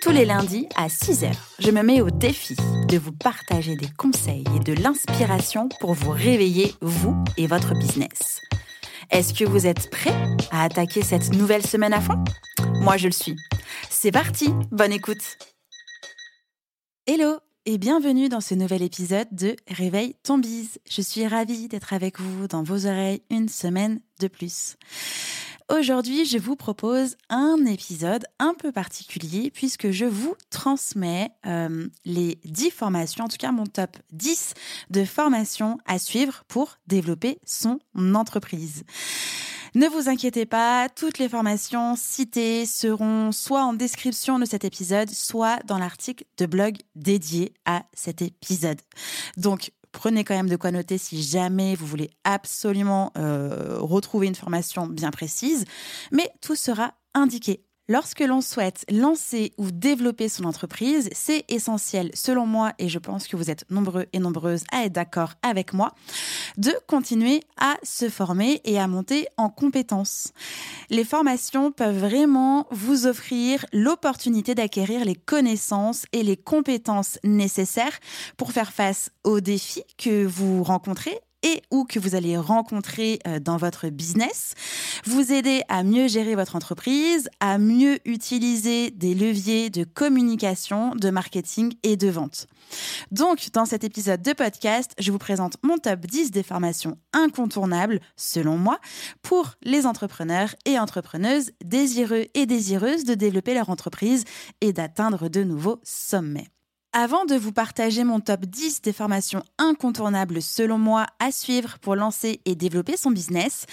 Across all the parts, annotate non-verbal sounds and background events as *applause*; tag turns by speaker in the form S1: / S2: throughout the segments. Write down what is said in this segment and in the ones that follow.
S1: Tous les lundis à 6h, je me mets au défi de vous partager des conseils et de l'inspiration pour vous réveiller, vous et votre business. Est-ce que vous êtes prêts à attaquer cette nouvelle semaine à fond? Moi, je le suis. C'est parti, bonne écoute Hello et bienvenue dans ce nouvel épisode de Réveil ton bise. Je suis ravie d'être avec vous dans vos oreilles une semaine de plus. Aujourd'hui, je vous propose un épisode un peu particulier puisque je vous transmets euh, les 10 formations, en tout cas mon top 10 de formations à suivre pour développer son entreprise. Ne vous inquiétez pas, toutes les formations citées seront soit en description de cet épisode, soit dans l'article de blog dédié à cet épisode. Donc, prenez quand même de quoi noter si jamais vous voulez absolument euh, retrouver une formation bien précise, mais tout sera indiqué Lorsque l'on souhaite lancer ou développer son entreprise, c'est essentiel, selon moi, et je pense que vous êtes nombreux et nombreuses à être d'accord avec moi, de continuer à se former et à monter en compétences. Les formations peuvent vraiment vous offrir l'opportunité d'acquérir les connaissances et les compétences nécessaires pour faire face aux défis que vous rencontrez et ou que vous allez rencontrer euh, dans votre business, vous aider à mieux gérer votre entreprise, à mieux utiliser des leviers de communication, de marketing et de vente. Donc, dans cet épisode de podcast, je vous présente mon top 10 des formations incontournables, selon moi, pour les entrepreneurs et entrepreneuses désireux et désireuses de développer leur entreprise et d'atteindre de nouveaux sommets. Avant de vous partager mon top 10 des formations incontournables selon moi à suivre pour lancer et développer son business,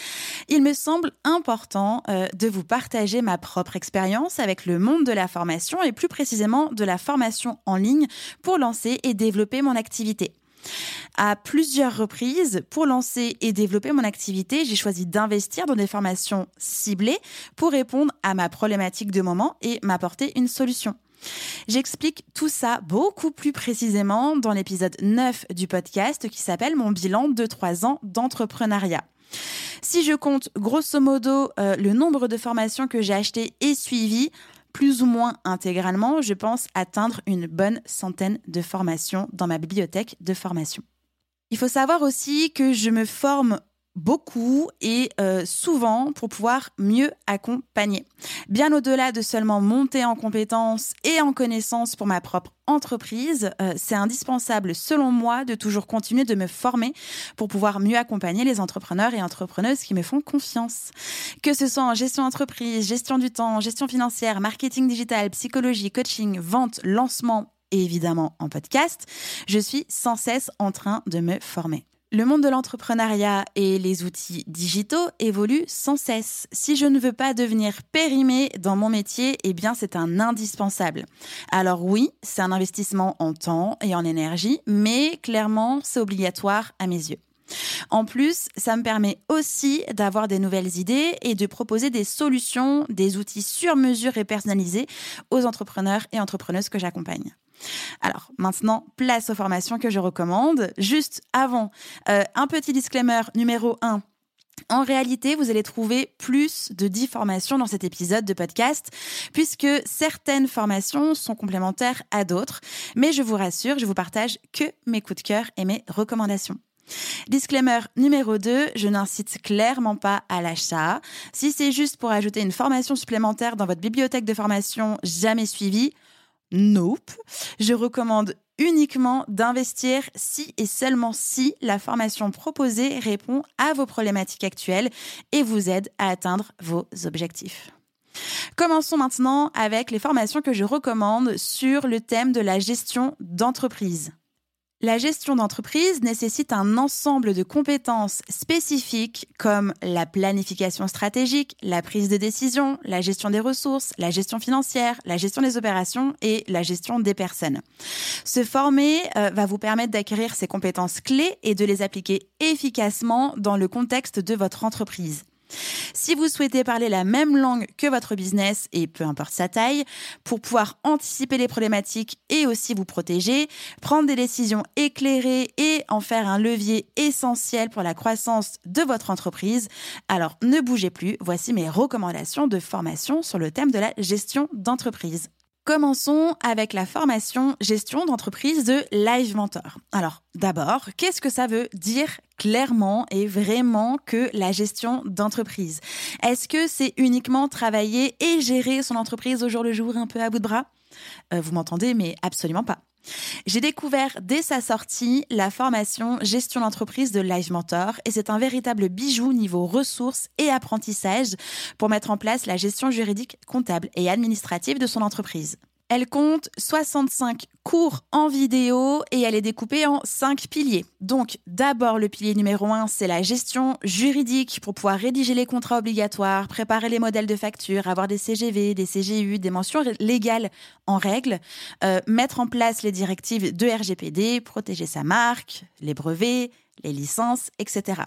S1: il me semble important euh, de vous partager ma propre expérience avec le monde de la formation et plus précisément de la formation en ligne pour lancer et développer mon activité. À plusieurs reprises, pour lancer et développer mon activité, j'ai choisi d'investir dans des formations ciblées pour répondre à ma problématique de moment et m'apporter une solution. J'explique tout ça beaucoup plus précisément dans l'épisode 9 du podcast qui s'appelle Mon bilan de 3 ans d'entrepreneuriat. Si je compte grosso modo euh, le nombre de formations que j'ai achetées et suivies, plus ou moins intégralement, je pense atteindre une bonne centaine de formations dans ma bibliothèque de formation. Il faut savoir aussi que je me forme beaucoup et euh, souvent pour pouvoir mieux accompagner. Bien au-delà de seulement monter en compétences et en connaissances pour ma propre entreprise, euh, c'est indispensable selon moi de toujours continuer de me former pour pouvoir mieux accompagner les entrepreneurs et entrepreneuses qui me font confiance. Que ce soit en gestion d'entreprise, gestion du temps, gestion financière, marketing digital, psychologie, coaching, vente, lancement et évidemment en podcast, je suis sans cesse en train de me former. Le monde de l'entrepreneuriat et les outils digitaux évoluent sans cesse. Si je ne veux pas devenir périmé dans mon métier, eh bien c'est un indispensable. Alors oui, c'est un investissement en temps et en énergie, mais clairement c'est obligatoire à mes yeux. En plus, ça me permet aussi d'avoir des nouvelles idées et de proposer des solutions, des outils sur mesure et personnalisés aux entrepreneurs et entrepreneuses que j'accompagne. Alors maintenant, place aux formations que je recommande. Juste avant, euh, un petit disclaimer numéro 1. En réalité, vous allez trouver plus de 10 formations dans cet épisode de podcast, puisque certaines formations sont complémentaires à d'autres. Mais je vous rassure, je vous partage que mes coups de cœur et mes recommandations. Disclaimer numéro 2, je n'incite clairement pas à l'achat. Si c'est juste pour ajouter une formation supplémentaire dans votre bibliothèque de formation jamais suivie, Nope. Je recommande uniquement d'investir si et seulement si la formation proposée répond à vos problématiques actuelles et vous aide à atteindre vos objectifs. Commençons maintenant avec les formations que je recommande sur le thème de la gestion d'entreprise. La gestion d'entreprise nécessite un ensemble de compétences spécifiques comme la planification stratégique, la prise de décision, la gestion des ressources, la gestion financière, la gestion des opérations et la gestion des personnes. Se former euh, va vous permettre d'acquérir ces compétences clés et de les appliquer efficacement dans le contexte de votre entreprise. Si vous souhaitez parler la même langue que votre business, et peu importe sa taille, pour pouvoir anticiper les problématiques et aussi vous protéger, prendre des décisions éclairées et en faire un levier essentiel pour la croissance de votre entreprise, alors ne bougez plus, voici mes recommandations de formation sur le thème de la gestion d'entreprise. Commençons avec la formation gestion d'entreprise de Live Mentor. Alors, d'abord, qu'est-ce que ça veut dire clairement et vraiment que la gestion d'entreprise? Est-ce que c'est uniquement travailler et gérer son entreprise au jour le jour un peu à bout de bras? Euh, Vous m'entendez, mais absolument pas. J'ai découvert dès sa sortie la formation gestion d'entreprise de Live Mentor et c'est un véritable bijou niveau ressources et apprentissage pour mettre en place la gestion juridique, comptable et administrative de son entreprise. Elle compte 65 cours en vidéo et elle est découpée en 5 piliers. Donc d'abord le pilier numéro 1, c'est la gestion juridique pour pouvoir rédiger les contrats obligatoires, préparer les modèles de facture, avoir des CGV, des CGU, des mentions légales en règle, euh, mettre en place les directives de RGPD, protéger sa marque, les brevets, les licences, etc.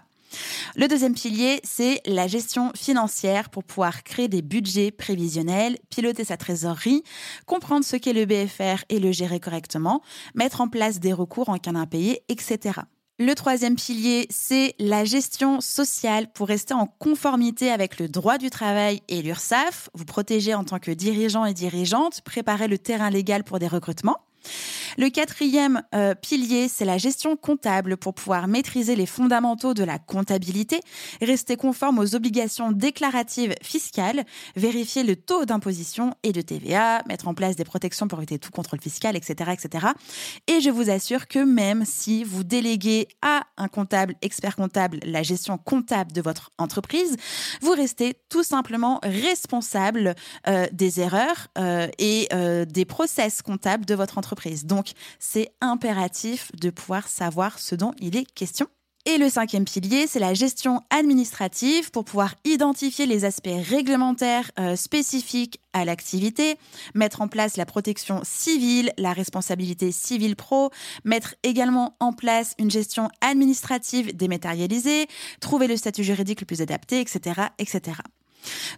S1: Le deuxième pilier, c'est la gestion financière pour pouvoir créer des budgets prévisionnels, piloter sa trésorerie, comprendre ce qu'est le BFR et le gérer correctement, mettre en place des recours en cas d'impayé, etc. Le troisième pilier, c'est la gestion sociale pour rester en conformité avec le droit du travail et l'URSSAF, vous protéger en tant que dirigeant et dirigeante, préparer le terrain légal pour des recrutements. Le quatrième euh, pilier, c'est la gestion comptable pour pouvoir maîtriser les fondamentaux de la comptabilité, rester conforme aux obligations déclaratives fiscales, vérifier le taux d'imposition et de TVA, mettre en place des protections pour éviter tout contrôle fiscal, etc., etc. Et je vous assure que même si vous déléguez à un comptable, expert comptable, la gestion comptable de votre entreprise, vous restez tout simplement responsable euh, des erreurs euh, et des process comptables de votre entreprise. Donc, c'est impératif de pouvoir savoir ce dont il est question. Et le cinquième pilier, c'est la gestion administrative pour pouvoir identifier les aspects réglementaires euh, spécifiques à l'activité, mettre en place la protection civile, la responsabilité civile pro, mettre également en place une gestion administrative dématérialisée, trouver le statut juridique le plus adapté, etc., etc.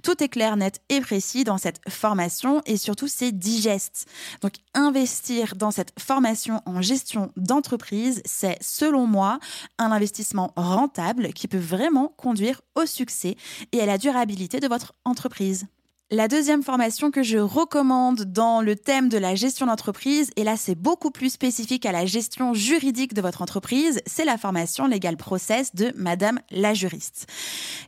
S1: Tout est clair, net et précis dans cette formation et surtout c'est digeste. Donc investir dans cette formation en gestion d'entreprise, c'est selon moi un investissement rentable qui peut vraiment conduire au succès et à la durabilité de votre entreprise. La deuxième formation que je recommande dans le thème de la gestion d'entreprise, et là c'est beaucoup plus spécifique à la gestion juridique de votre entreprise, c'est la formation Legal Process de Madame la juriste.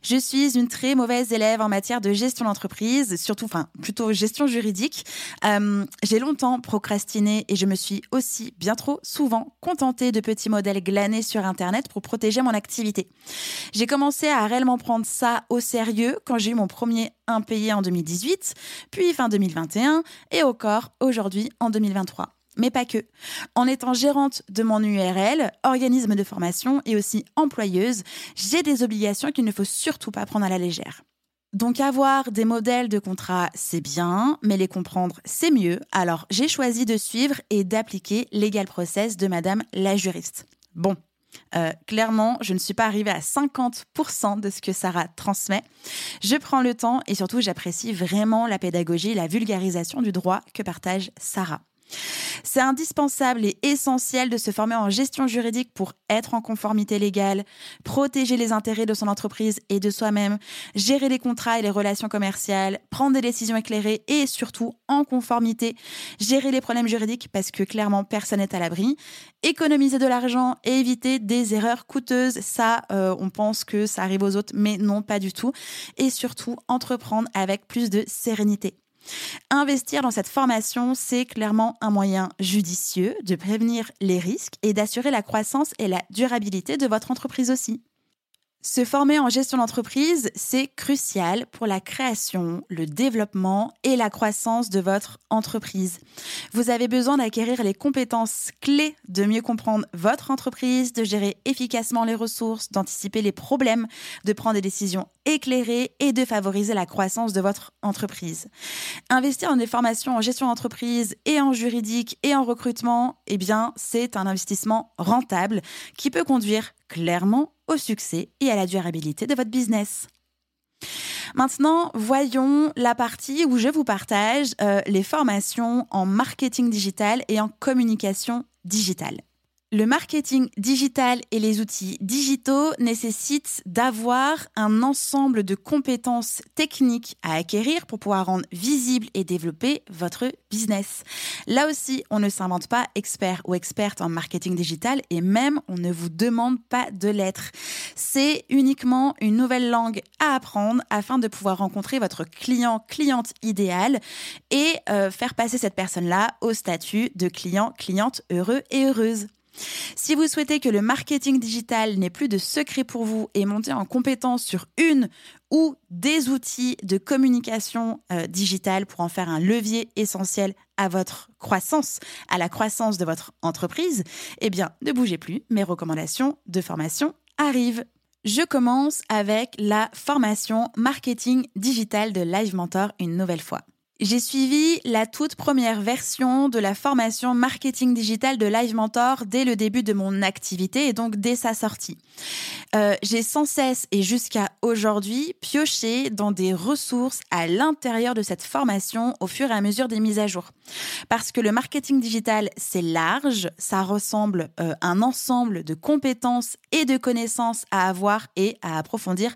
S1: Je suis une très mauvaise élève en matière de gestion d'entreprise, surtout, enfin plutôt gestion juridique. Euh, J'ai longtemps procrastiné et je me suis aussi bien trop souvent contentée de petits modèles glanés sur Internet pour protéger mon activité. J'ai commencé à réellement prendre ça au sérieux quand j'ai eu mon premier impayé en 2018, puis fin 2021 et encore aujourd'hui en 2023 mais pas que. En étant gérante de mon URL, organisme de formation et aussi employeuse, j'ai des obligations qu'il ne faut surtout pas prendre à la légère. Donc avoir des modèles de contrat, c'est bien, mais les comprendre, c'est mieux. Alors j'ai choisi de suivre et d'appliquer Legal Process de Madame la juriste. Bon, euh, clairement, je ne suis pas arrivée à 50% de ce que Sarah transmet. Je prends le temps et surtout, j'apprécie vraiment la pédagogie et la vulgarisation du droit que partage Sarah. C'est indispensable et essentiel de se former en gestion juridique pour être en conformité légale, protéger les intérêts de son entreprise et de soi-même, gérer les contrats et les relations commerciales, prendre des décisions éclairées et surtout en conformité, gérer les problèmes juridiques parce que clairement personne n'est à l'abri, économiser de l'argent et éviter des erreurs coûteuses. Ça, euh, on pense que ça arrive aux autres, mais non, pas du tout. Et surtout, entreprendre avec plus de sérénité. Investir dans cette formation, c'est clairement un moyen judicieux de prévenir les risques et d'assurer la croissance et la durabilité de votre entreprise aussi. Se former en gestion d'entreprise, c'est crucial pour la création, le développement et la croissance de votre entreprise. Vous avez besoin d'acquérir les compétences clés de mieux comprendre votre entreprise, de gérer efficacement les ressources, d'anticiper les problèmes, de prendre des décisions éclairées et de favoriser la croissance de votre entreprise. Investir dans des formations en gestion d'entreprise et en juridique et en recrutement, eh bien, c'est un investissement rentable qui peut conduire clairement au succès et à la durabilité de votre business. Maintenant, voyons la partie où je vous partage euh, les formations en marketing digital et en communication digitale. Le marketing digital et les outils digitaux nécessitent d'avoir un ensemble de compétences techniques à acquérir pour pouvoir rendre visible et développer votre business. Là aussi, on ne s'invente pas expert ou experte en marketing digital et même on ne vous demande pas de l'être. C'est uniquement une nouvelle langue à apprendre afin de pouvoir rencontrer votre client, cliente idéal et euh, faire passer cette personne-là au statut de client, cliente heureux et heureuse. Si vous souhaitez que le marketing digital n'ait plus de secret pour vous et monter en compétence sur une ou des outils de communication euh, digitale pour en faire un levier essentiel à votre croissance, à la croissance de votre entreprise, eh bien, ne bougez plus, mes recommandations de formation arrivent. Je commence avec la formation marketing digital de Live Mentor une nouvelle fois. J'ai suivi la toute première version de la formation marketing digital de Live Mentor dès le début de mon activité et donc dès sa sortie. Euh, j'ai sans cesse et jusqu'à aujourd'hui pioché dans des ressources à l'intérieur de cette formation au fur et à mesure des mises à jour. Parce que le marketing digital, c'est large, ça ressemble à euh, un ensemble de compétences et de connaissances à avoir et à approfondir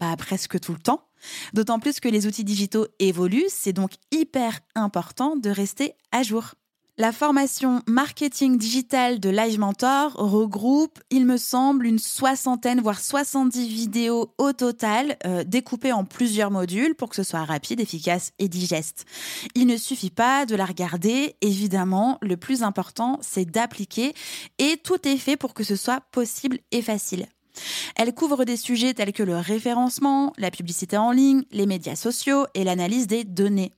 S1: bah, presque tout le temps. D'autant plus que les outils digitaux évoluent, c'est donc hyper important de rester à jour. La formation marketing digital de Live Mentor regroupe, il me semble, une soixantaine, voire 70 vidéos au total, euh, découpées en plusieurs modules pour que ce soit rapide, efficace et digeste. Il ne suffit pas de la regarder, évidemment, le plus important, c'est d'appliquer et tout est fait pour que ce soit possible et facile. Elle couvre des sujets tels que le référencement, la publicité en ligne, les médias sociaux et l'analyse des données.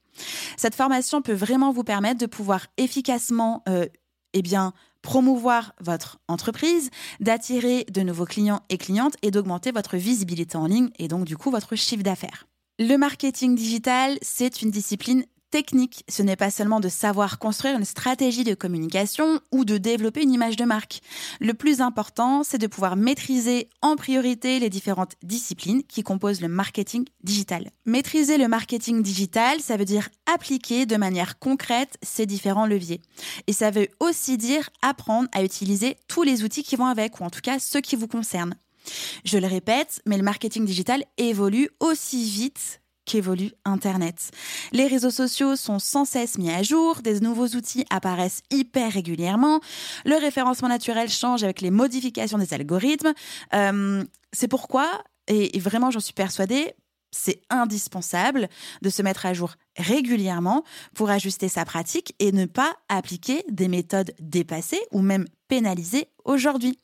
S1: Cette formation peut vraiment vous permettre de pouvoir efficacement euh, eh bien, promouvoir votre entreprise, d'attirer de nouveaux clients et clientes et d'augmenter votre visibilité en ligne et donc du coup votre chiffre d'affaires. Le marketing digital, c'est une discipline technique. Ce n'est pas seulement de savoir construire une stratégie de communication ou de développer une image de marque. Le plus important, c'est de pouvoir maîtriser en priorité les différentes disciplines qui composent le marketing digital. Maîtriser le marketing digital, ça veut dire appliquer de manière concrète ces différents leviers. Et ça veut aussi dire apprendre à utiliser tous les outils qui vont avec, ou en tout cas ceux qui vous concernent. Je le répète, mais le marketing digital évolue aussi vite qu'évolue Internet. Les réseaux sociaux sont sans cesse mis à jour, des nouveaux outils apparaissent hyper régulièrement, le référencement naturel change avec les modifications des algorithmes. Euh, c'est pourquoi, et, vraiment j'en suis persuadée, c'est indispensable de se mettre à jour régulièrement pour ajuster sa pratique et ne pas appliquer des méthodes dépassées ou même pénalisées aujourd'hui.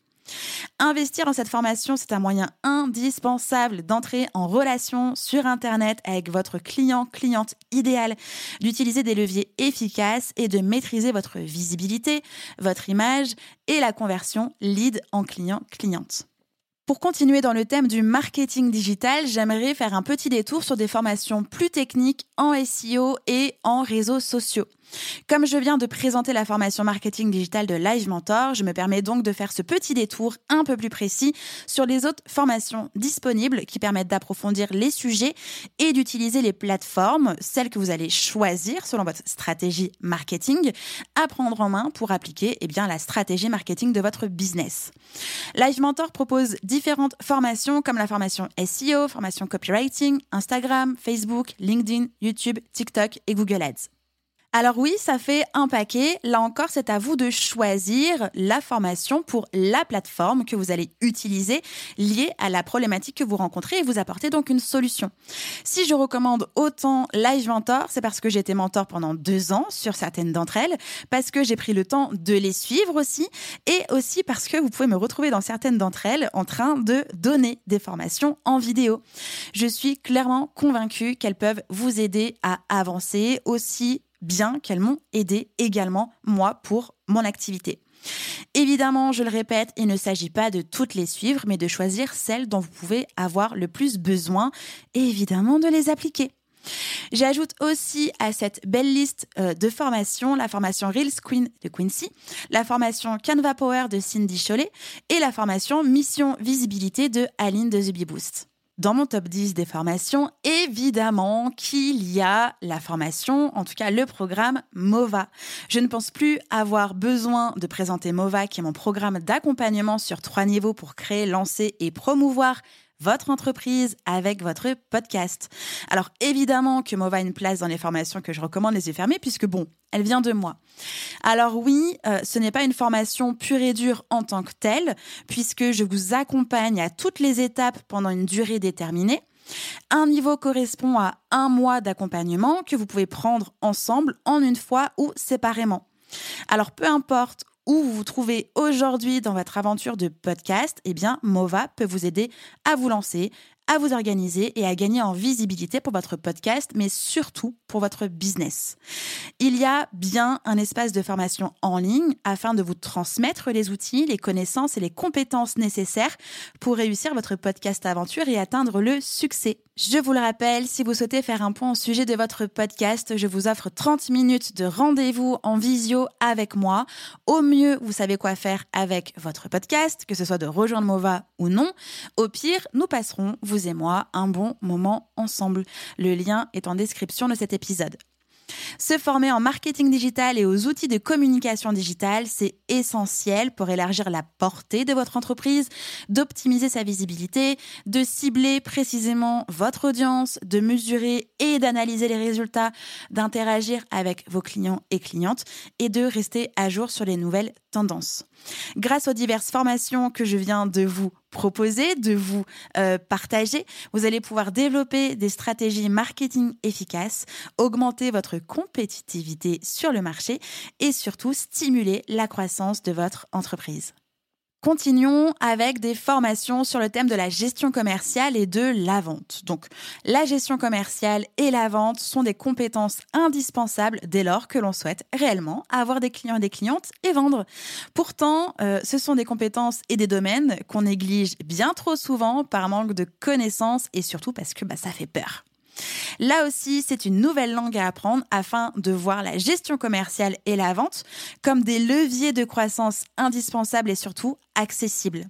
S1: Investir dans cette formation, c'est un moyen indispensable d'entrer en relation sur Internet avec votre client, cliente idéal, d'utiliser des leviers efficaces et de maîtriser votre visibilité, votre image et la conversion lead en client, cliente. Pour continuer dans le thème du marketing digital, j'aimerais faire un petit détour sur des formations plus techniques en SEO et en réseaux sociaux. Comme je viens de présenter la formation marketing digital de Live Mentor, je me permets donc de faire ce petit détour un peu plus précis sur les autres formations disponibles qui permettent d'approfondir les sujets et d'utiliser les plateformes, celles que vous allez choisir selon votre stratégie marketing, à prendre en main pour appliquer eh la stratégie marketing de votre business. Live Mentor propose différentes formations comme la formation SEO, formation copywriting, Instagram, Facebook, LinkedIn, YouTube, TikTok et Google Ads. Alors oui, ça fait un paquet. Là encore, c'est à vous de choisir la formation pour la plateforme que vous allez utiliser liée à la problématique que vous rencontrez et vous apporter donc une solution. Si je recommande autant Live Mentor, c'est parce que j'ai été mentor pendant deux ans sur certaines d'entre elles, parce que j'ai pris le temps de les suivre aussi, et aussi parce que vous pouvez me retrouver dans certaines d'entre elles en train de donner des formations en vidéo. Je suis clairement convaincue qu'elles peuvent vous aider à avancer aussi bien qu'elles m'ont aidé également, moi, pour mon activité. Évidemment, je le répète, il ne s'agit pas de toutes les suivre, mais de choisir celles dont vous pouvez avoir le plus besoin et évidemment de les appliquer. J'ajoute aussi à cette belle liste euh, de formations la formation Reels Queen de Quincy, la formation Canva Power de Cindy Cholet et la formation Mission Visibilité de Aline de Zubi Boost dans mon top 10 des formations, évidemment qu'il y a la formation, en tout cas le programme MOVA. Je ne pense plus avoir besoin de présenter MOVA, qui est mon programme d'accompagnement sur trois niveaux pour créer, lancer et promouvoir votre entreprise avec votre podcast. Alors évidemment que Mova a une place dans les formations que je recommande les yeux fermés puisque bon, elle vient de moi. Alors oui, euh, ce n'est pas une formation pure et dure en tant que telle puisque je vous accompagne à toutes les étapes pendant une durée déterminée. Un niveau correspond à un mois d'accompagnement que vous pouvez prendre ensemble en une fois ou séparément. Alors peu importe où vous vous trouvez aujourd'hui dans votre aventure de podcast, eh bien, Mova peut vous aider à vous lancer, à vous organiser et à gagner en visibilité pour votre podcast, mais surtout pour votre business. Il y a bien un espace de formation en ligne afin de vous transmettre les outils, les connaissances et les compétences nécessaires pour réussir votre podcast aventure et atteindre le succès. Je vous le rappelle, si vous souhaitez faire un point au sujet de votre podcast, je vous offre 30 minutes de rendez-vous en visio avec moi. Au mieux, vous savez quoi faire avec votre podcast, que ce soit de rejoindre Mova ou non. Au pire, nous passerons, et moi un bon moment ensemble. Le lien est en description de cet épisode. Se former en marketing digital et aux outils de communication digitale, c'est essentiel pour élargir la portée de votre entreprise, d'optimiser sa visibilité, de cibler précisément votre audience, de mesurer et d'analyser les résultats, d'interagir avec vos clients et clientes et de rester à jour sur les nouvelles tendances. Grâce aux diverses formations que je viens de vous proposer, de vous euh, partager, vous allez pouvoir développer des stratégies marketing efficaces, augmenter votre compétitivité sur le marché et surtout stimuler la croissance de votre entreprise. Continuons avec des formations sur le thème de la gestion commerciale et de la vente. Donc, la gestion commerciale et la vente sont des compétences indispensables dès lors que l'on souhaite réellement avoir des clients et des clientes et vendre. Pourtant, euh, ce sont des compétences et des domaines qu'on néglige bien trop souvent par manque de connaissances et surtout parce que bah, ça fait peur. Là aussi, c'est une nouvelle langue à apprendre afin de voir la gestion commerciale et la vente comme des leviers de croissance indispensables et surtout accessibles.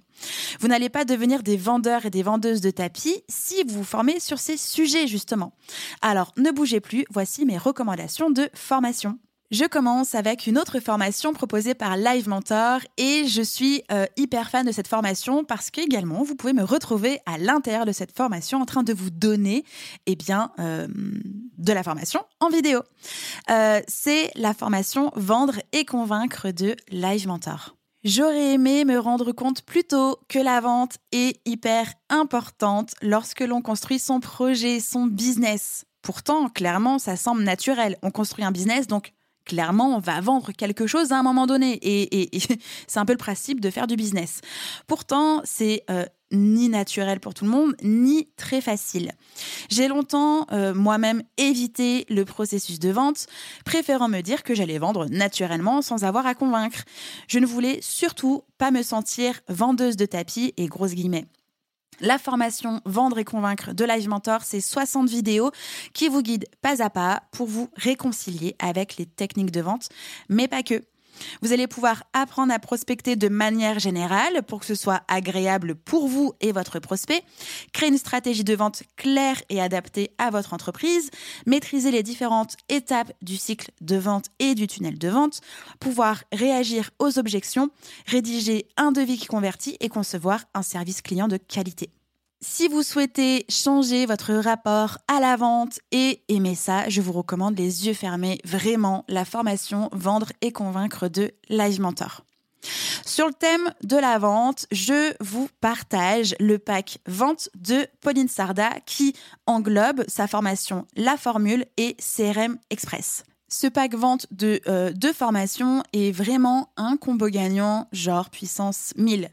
S1: Vous n'allez pas devenir des vendeurs et des vendeuses de tapis si vous vous formez sur ces sujets justement. Alors ne bougez plus, voici mes recommandations de formation. Je commence avec une autre formation proposée par Live Mentor et je suis euh, hyper fan de cette formation parce qu'également vous pouvez me retrouver à l'intérieur de cette formation en train de vous donner eh bien, euh, de la formation en vidéo. Euh, c'est la formation Vendre et convaincre de Live Mentor. J'aurais aimé me rendre compte plus tôt que la vente est hyper importante lorsque l'on construit son projet, son business. Pourtant, clairement, ça semble naturel. On construit un business, donc clairement, on va vendre quelque chose à un moment donné. Et, *laughs* c'est un peu le principe de faire du business. Pourtant, c'est euh, ni naturel pour tout le monde, ni très facile. J'ai longtemps euh, moi-même évité le processus de vente, préférant me dire que j'allais vendre naturellement sans avoir à convaincre. Je ne voulais surtout pas me sentir vendeuse de tapis et grosses guillemets. La formation Vendre et convaincre de Live Mentor, c'est 60 vidéos qui vous guident pas à pas pour vous réconcilier avec les techniques de vente, mais pas que. Vous allez pouvoir apprendre à prospecter de manière générale pour que ce soit agréable pour vous et votre prospect, créer une stratégie de vente claire et adaptée à votre entreprise, maîtriser les différentes étapes du cycle de vente et du tunnel de vente, pouvoir réagir aux objections, rédiger un devis qui convertit et concevoir un service client de qualité. Si vous souhaitez changer votre rapport à la vente et aimer ça, je vous recommande les yeux fermés, vraiment la formation Vendre et convaincre de Live Mentor. Sur le thème de la vente, je vous partage le pack vente de Pauline Sarda qui englobe sa formation La Formule et CRM Express. Ce pack vente de euh, deux formations est vraiment un combo gagnant, genre puissance 1000.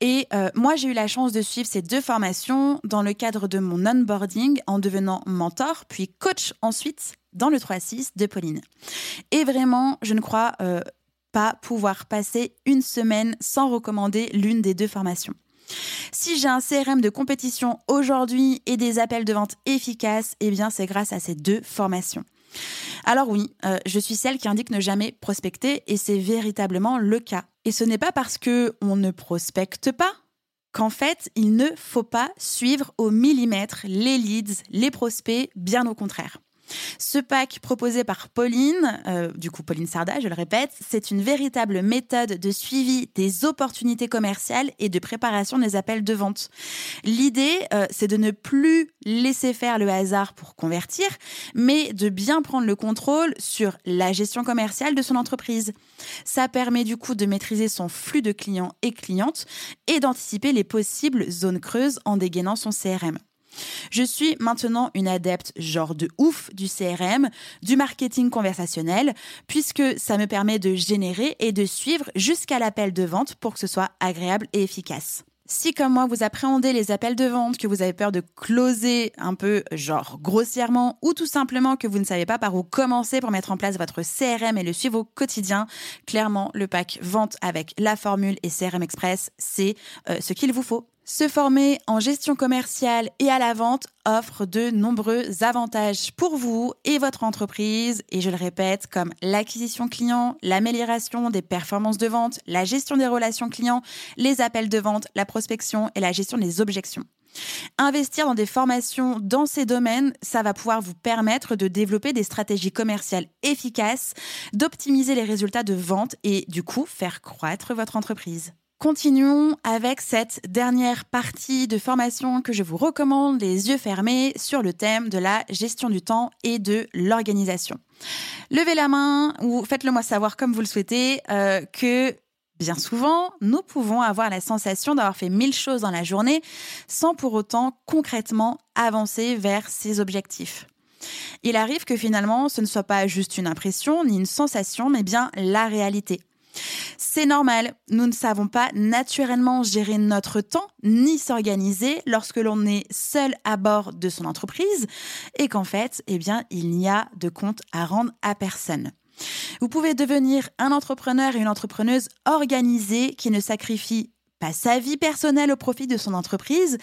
S1: Et euh, moi, j'ai eu la chance de suivre ces deux formations dans le cadre de mon onboarding en devenant mentor, puis coach ensuite dans le 3-6 de Pauline. Et vraiment, je ne crois euh, pas pouvoir passer une semaine sans recommander l'une des deux formations. Si j'ai un CRM de compétition aujourd'hui et des appels de vente efficaces, eh bien c'est grâce à ces deux formations. Alors oui, euh, je suis celle qui indique ne jamais prospecter et c'est véritablement le cas. Et ce n'est pas parce que on ne prospecte pas qu'en fait, il ne faut pas suivre au millimètre les leads, les prospects, bien au contraire. Ce pack proposé par Pauline, euh, du coup Pauline Sarda, je le répète, c'est une véritable méthode de suivi des opportunités commerciales et de préparation des appels de vente. L'idée, euh, c'est de ne plus laisser faire le hasard pour convertir, mais de bien prendre le contrôle sur la gestion commerciale de son entreprise. Ça permet du coup de maîtriser son flux de clients et clientes et d'anticiper les possibles zones creuses en dégainant son CRM. Je suis maintenant une adepte genre de ouf du CRM, du marketing conversationnel, puisque ça me permet de générer et de suivre jusqu'à l'appel de vente pour que ce soit agréable et efficace. Si comme moi vous appréhendez les appels de vente, que vous avez peur de closer un peu genre grossièrement ou tout simplement que vous ne savez pas par où commencer pour mettre en place votre CRM et le suivre au quotidien, clairement le pack vente avec la formule et CRM Express, c'est euh, ce qu'il vous faut. Se former en gestion commerciale et à la vente offre de nombreux avantages pour vous et votre entreprise, et je le répète, comme l'acquisition client, l'amélioration des performances de vente, la gestion des relations clients, les appels de vente, la prospection et la gestion des objections. Investir dans des formations dans ces domaines, ça va pouvoir vous permettre de développer des stratégies commerciales efficaces, d'optimiser les résultats de vente et du coup faire croître votre entreprise. Continuons avec cette dernière partie de formation que je vous recommande les yeux fermés sur le thème de la gestion du temps et de l'organisation. Levez la main ou faites-le moi savoir comme vous le souhaitez euh, que bien souvent, nous pouvons avoir la sensation d'avoir fait mille choses dans la journée sans pour autant concrètement avancer vers ses objectifs. Il arrive que finalement, ce ne soit pas juste une impression ni une sensation, mais bien la réalité. C'est normal, nous ne savons pas naturellement gérer notre temps ni s'organiser lorsque l'on est seul à bord de son entreprise et qu'en fait, eh bien, il n'y a de compte à rendre à personne. Vous pouvez devenir un entrepreneur et une entrepreneuse organisée qui ne sacrifie pas sa vie personnelle au profit de son entreprise,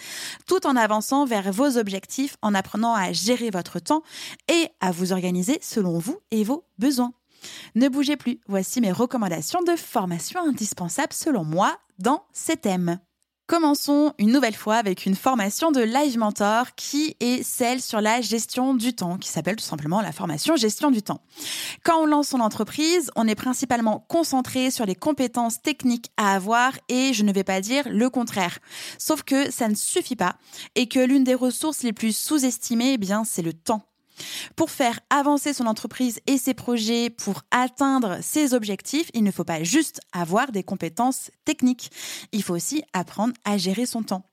S1: tout en avançant vers vos objectifs, en apprenant à gérer votre temps et à vous organiser selon vous et vos besoins. Ne bougez plus, voici mes recommandations de formation indispensables selon moi dans ces thèmes. Commençons une nouvelle fois avec une formation de Live Mentor qui est celle sur la gestion du temps, qui s'appelle tout simplement la formation gestion du temps. Quand on lance son entreprise, on est principalement concentré sur les compétences techniques à avoir et je ne vais pas dire le contraire. Sauf que ça ne suffit pas et que l'une des ressources les plus sous-estimées, eh bien, c'est le temps. Pour faire avancer son entreprise et ses projets, pour atteindre ses objectifs, il ne faut pas juste avoir des compétences techniques. Il faut aussi apprendre à gérer son temps.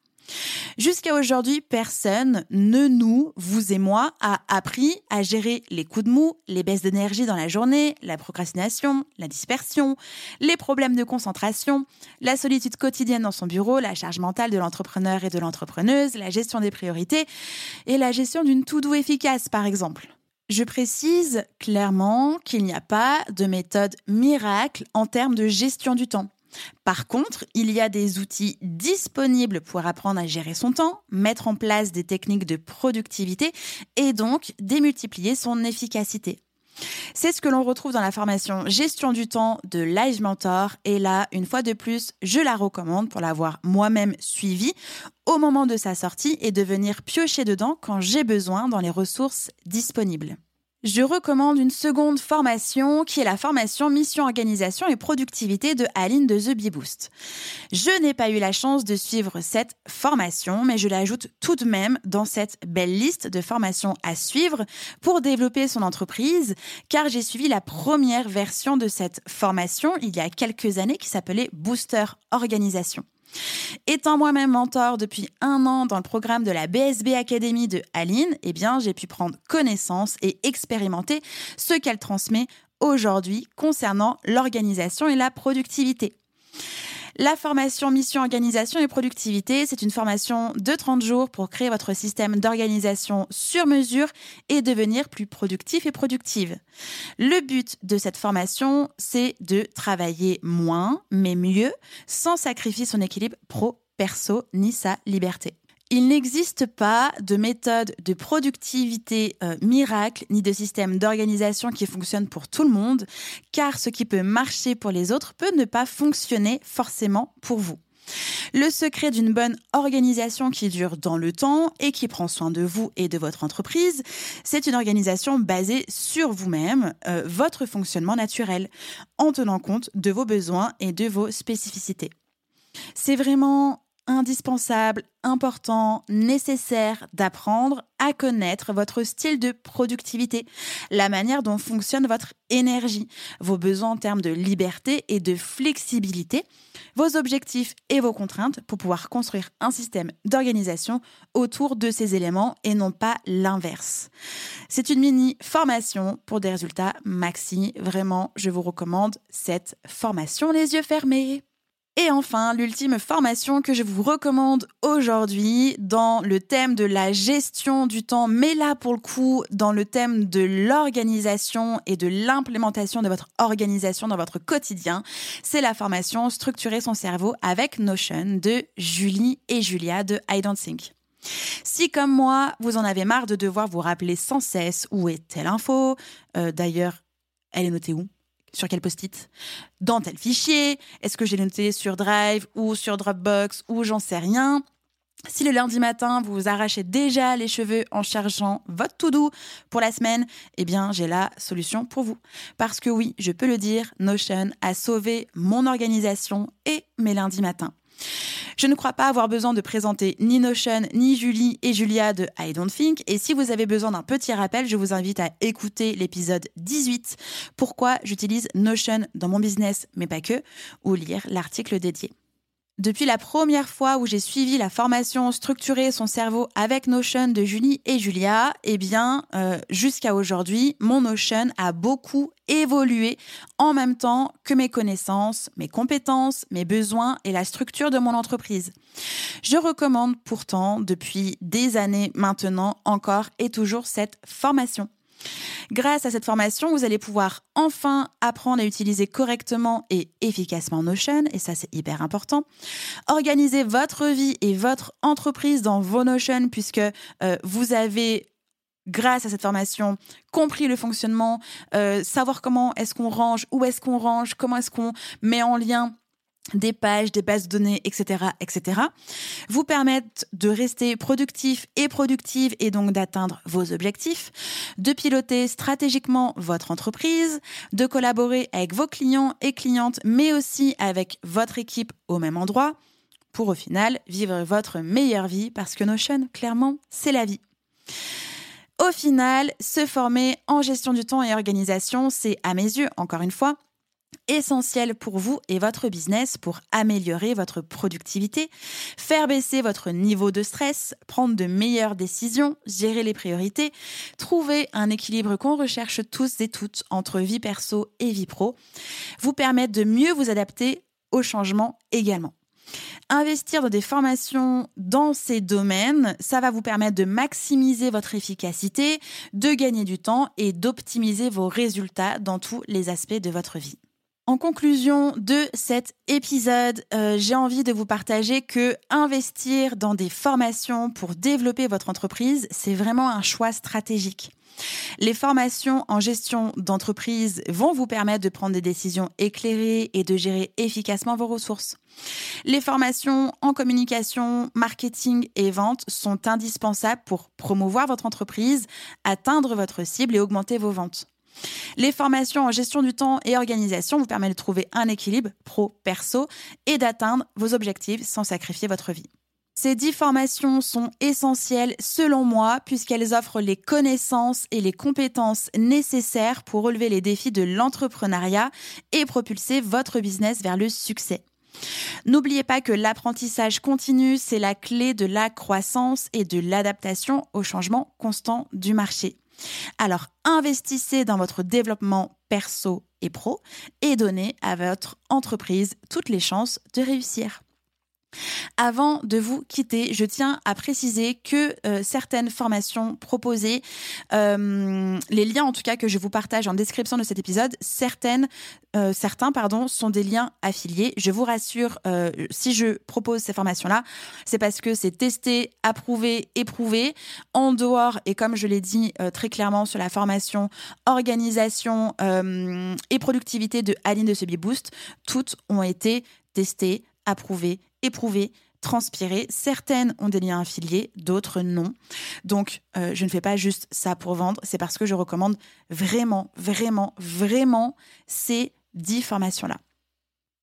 S1: Jusqu'à aujourd'hui, personne, ne nous, vous et moi, a appris à gérer les coups de mou, les baisses d'énergie dans la journée, la procrastination, la dispersion, les problèmes de concentration, la solitude quotidienne dans son bureau, la charge mentale de l'entrepreneur et de l'entrepreneuse, la gestion des priorités et la gestion d'une to-do efficace, par exemple. Je précise clairement qu'il n'y a pas de méthode miracle en termes de gestion du temps. Par contre, il y a des outils disponibles pour apprendre à gérer son temps, mettre en place des techniques de productivité et donc démultiplier son efficacité. C'est ce que l'on retrouve dans la formation Gestion du temps de Live Mentor. Et là, une fois de plus, je la recommande pour l'avoir moi-même suivie au moment de sa sortie et de venir piocher dedans quand j'ai besoin dans les ressources disponibles. Je recommande une seconde formation qui est la formation Mission Organisation et Productivité de Aline de The Bee Boost. Je n'ai pas eu la chance de suivre cette formation, mais je l'ajoute tout de même dans cette belle liste de formations à suivre pour développer son entreprise, car j'ai suivi la première version de cette formation il y a quelques années qui s'appelait Booster Organisation. Étant moi-même mentor depuis un an dans le programme de la BSB Academy de Aline, eh j'ai pu prendre connaissance et expérimenter ce qu'elle transmet aujourd'hui concernant l'organisation et la productivité. La formation Mission Organisation et Productivité, c'est une formation de 30 jours pour créer votre système d'organisation sur mesure et devenir plus productif et productive. Le but de cette formation, c'est de travailler moins, mais mieux, sans sacrifier son équilibre pro-perso ni sa liberté. Il n'existe pas de méthode de productivité euh, miracle ni de système d'organisation qui fonctionne pour tout le monde, car ce qui peut marcher pour les autres peut ne pas fonctionner forcément pour vous. Le secret d'une bonne organisation qui dure dans le temps et qui prend soin de vous et de votre entreprise, c'est une organisation basée sur vous-même, euh, votre fonctionnement naturel, en tenant compte de vos besoins et de vos spécificités. C'est vraiment indispensable, important, nécessaire d'apprendre à connaître votre style de productivité, la manière dont fonctionne votre énergie, vos besoins en termes de liberté et de flexibilité, vos objectifs et vos contraintes pour pouvoir construire un système d'organisation autour de ces éléments et non pas l'inverse. C'est une mini formation pour des résultats maxi. Vraiment, je vous recommande cette formation les yeux fermés. Et enfin, l'ultime formation que je vous recommande aujourd'hui dans le thème de la gestion du temps, mais là pour le coup dans le thème de l'organisation et de l'implémentation de votre organisation dans votre quotidien, c'est la formation Structurer son cerveau avec Notion de Julie et Julia de I Don't Think. Si comme moi, vous en avez marre de devoir vous rappeler sans cesse où est telle info, euh, d'ailleurs, elle est notée où? Sur quel post-it? Dans tel fichier? Est-ce que j'ai noté sur Drive ou sur Dropbox ou j'en sais rien? Si le lundi matin, vous vous arrachez déjà les cheveux en chargeant votre to-do pour la semaine, eh bien, j'ai la solution pour vous. Parce que oui, je peux le dire, Notion a sauvé mon organisation et mes lundis matins. Je ne crois pas avoir besoin de présenter ni Notion, ni Julie et Julia de I Don't Think. Et si vous avez besoin d'un petit rappel, je vous invite à écouter l'épisode 18, Pourquoi j'utilise Notion dans mon business, mais pas que, ou lire l'article dédié. Depuis la première fois où j'ai suivi la formation Structurer son cerveau avec Notion de Julie et Julia, eh bien, euh, jusqu'à aujourd'hui, mon Notion a beaucoup évolué en même temps que mes connaissances, mes compétences, mes besoins et la structure de mon entreprise. Je recommande pourtant depuis des années maintenant encore et toujours cette formation. Grâce à cette formation, vous allez pouvoir enfin apprendre à utiliser correctement et efficacement Notion, et ça c'est hyper important. Organiser votre vie et votre entreprise dans vos Notion, puisque euh, vous avez grâce à cette formation, compris le fonctionnement, euh, savoir comment est-ce qu'on range, où est-ce qu'on range, comment est-ce qu'on met en lien des pages, des bases de données, etc., etc., vous permettent de rester productif et productive et donc d'atteindre vos objectifs, de piloter stratégiquement votre entreprise, de collaborer avec vos clients et clientes, mais aussi avec votre équipe au même endroit, pour au final vivre votre meilleure vie parce que Notion, clairement, c'est la vie. Au final, se former en gestion du temps et organisation, c'est à mes yeux, encore une fois, essentiel pour vous et votre business pour améliorer votre productivité, faire baisser votre niveau de stress, prendre de meilleures décisions, gérer les priorités, trouver un équilibre qu'on recherche tous et toutes entre vie perso et vie pro, vous permettre de mieux vous adapter aux changements également. Investir dans des formations dans ces domaines, ça va vous permettre de maximiser votre efficacité, de gagner du temps et d'optimiser vos résultats dans tous les aspects de votre vie. En conclusion de cet épisode, euh, j'ai envie de vous partager que investir dans des formations pour développer votre entreprise, c'est vraiment un choix stratégique. Les formations en gestion d'entreprise vont vous permettre de prendre des décisions éclairées et de gérer efficacement vos ressources. Les formations en communication, marketing et vente sont indispensables pour promouvoir votre entreprise, atteindre votre cible et augmenter vos ventes. Les formations en gestion du temps et organisation vous permettent de trouver un équilibre pro-perso et d'atteindre vos objectifs sans sacrifier votre vie. Ces dix formations sont essentielles selon moi puisqu'elles offrent les connaissances et les compétences nécessaires pour relever les défis de l'entrepreneuriat et propulser votre business vers le succès. N'oubliez pas que l'apprentissage continu, c'est la clé de la croissance et de l'adaptation au changement constant du marché. Alors, investissez dans votre développement perso et pro et donnez à votre entreprise toutes les chances de réussir. Avant de vous quitter, je tiens à préciser que euh, certaines formations proposées, euh, les liens en tout cas que je vous partage en description de cet épisode, certaines, euh, certains pardon, sont des liens affiliés. Je vous rassure, si je propose ces formations-là, c'est parce que c'est testé, approuvé, éprouvé en dehors et comme je l'ai dit très clairement sur la formation organisation et productivité de Aline de Subi Boost, toutes ont été testées, approuvées éprouver, transpirer. Certaines ont des liens affiliés, d'autres non. Donc, euh, je ne fais pas juste ça pour vendre, c'est parce que je recommande vraiment, vraiment, vraiment ces dix formations-là.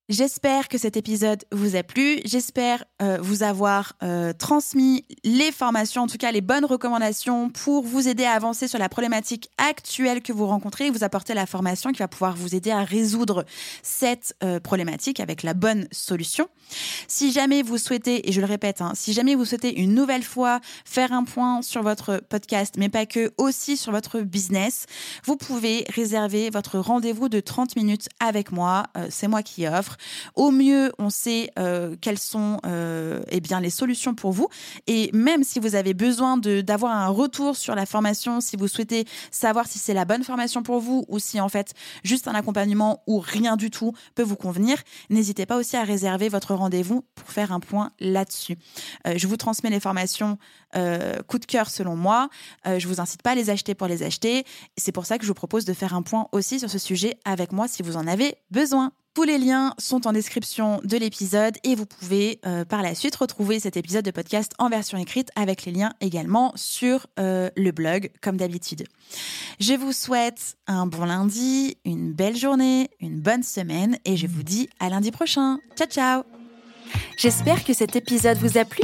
S1: J'espère que cet épisode vous a plu. J'espère euh, vous avoir euh, transmis les formations, en tout cas les bonnes recommandations pour vous aider à avancer sur la problématique actuelle que vous rencontrez et vous apporter la formation qui va pouvoir vous aider à résoudre cette euh, problématique avec la bonne solution. Si jamais vous souhaitez, et je le répète, hein, si jamais vous souhaitez une nouvelle fois faire un point sur votre podcast, mais pas que, aussi sur votre business, vous pouvez réserver votre rendez-vous de 30 minutes avec moi. C'est moi qui offre. Au mieux, on sait euh, quelles sont euh, eh bien, les solutions pour vous. Et même si vous avez besoin d'avoir un retour sur la formation, si vous souhaitez savoir si c'est la bonne formation pour vous ou si en fait juste un accompagnement ou rien du tout peut vous convenir, n'hésitez pas aussi à réserver votre rendez-vous pour faire un point là-dessus. Euh, je vous transmets les formations coup de cœur selon moi. je vous incite pas à les acheter pour les acheter. C'est pour ça que je vous propose de faire un point aussi sur ce sujet avec moi si vous en avez besoin. Tous les liens sont en description de l'épisode et vous pouvez euh, par la suite retrouver cet épisode de podcast en version écrite avec les liens également sur euh, le blog comme d'habitude. Je vous souhaite un bon lundi, une belle journée, une bonne semaine et je vous dis à lundi prochain. Ciao ciao J'espère que cet épisode vous a plu.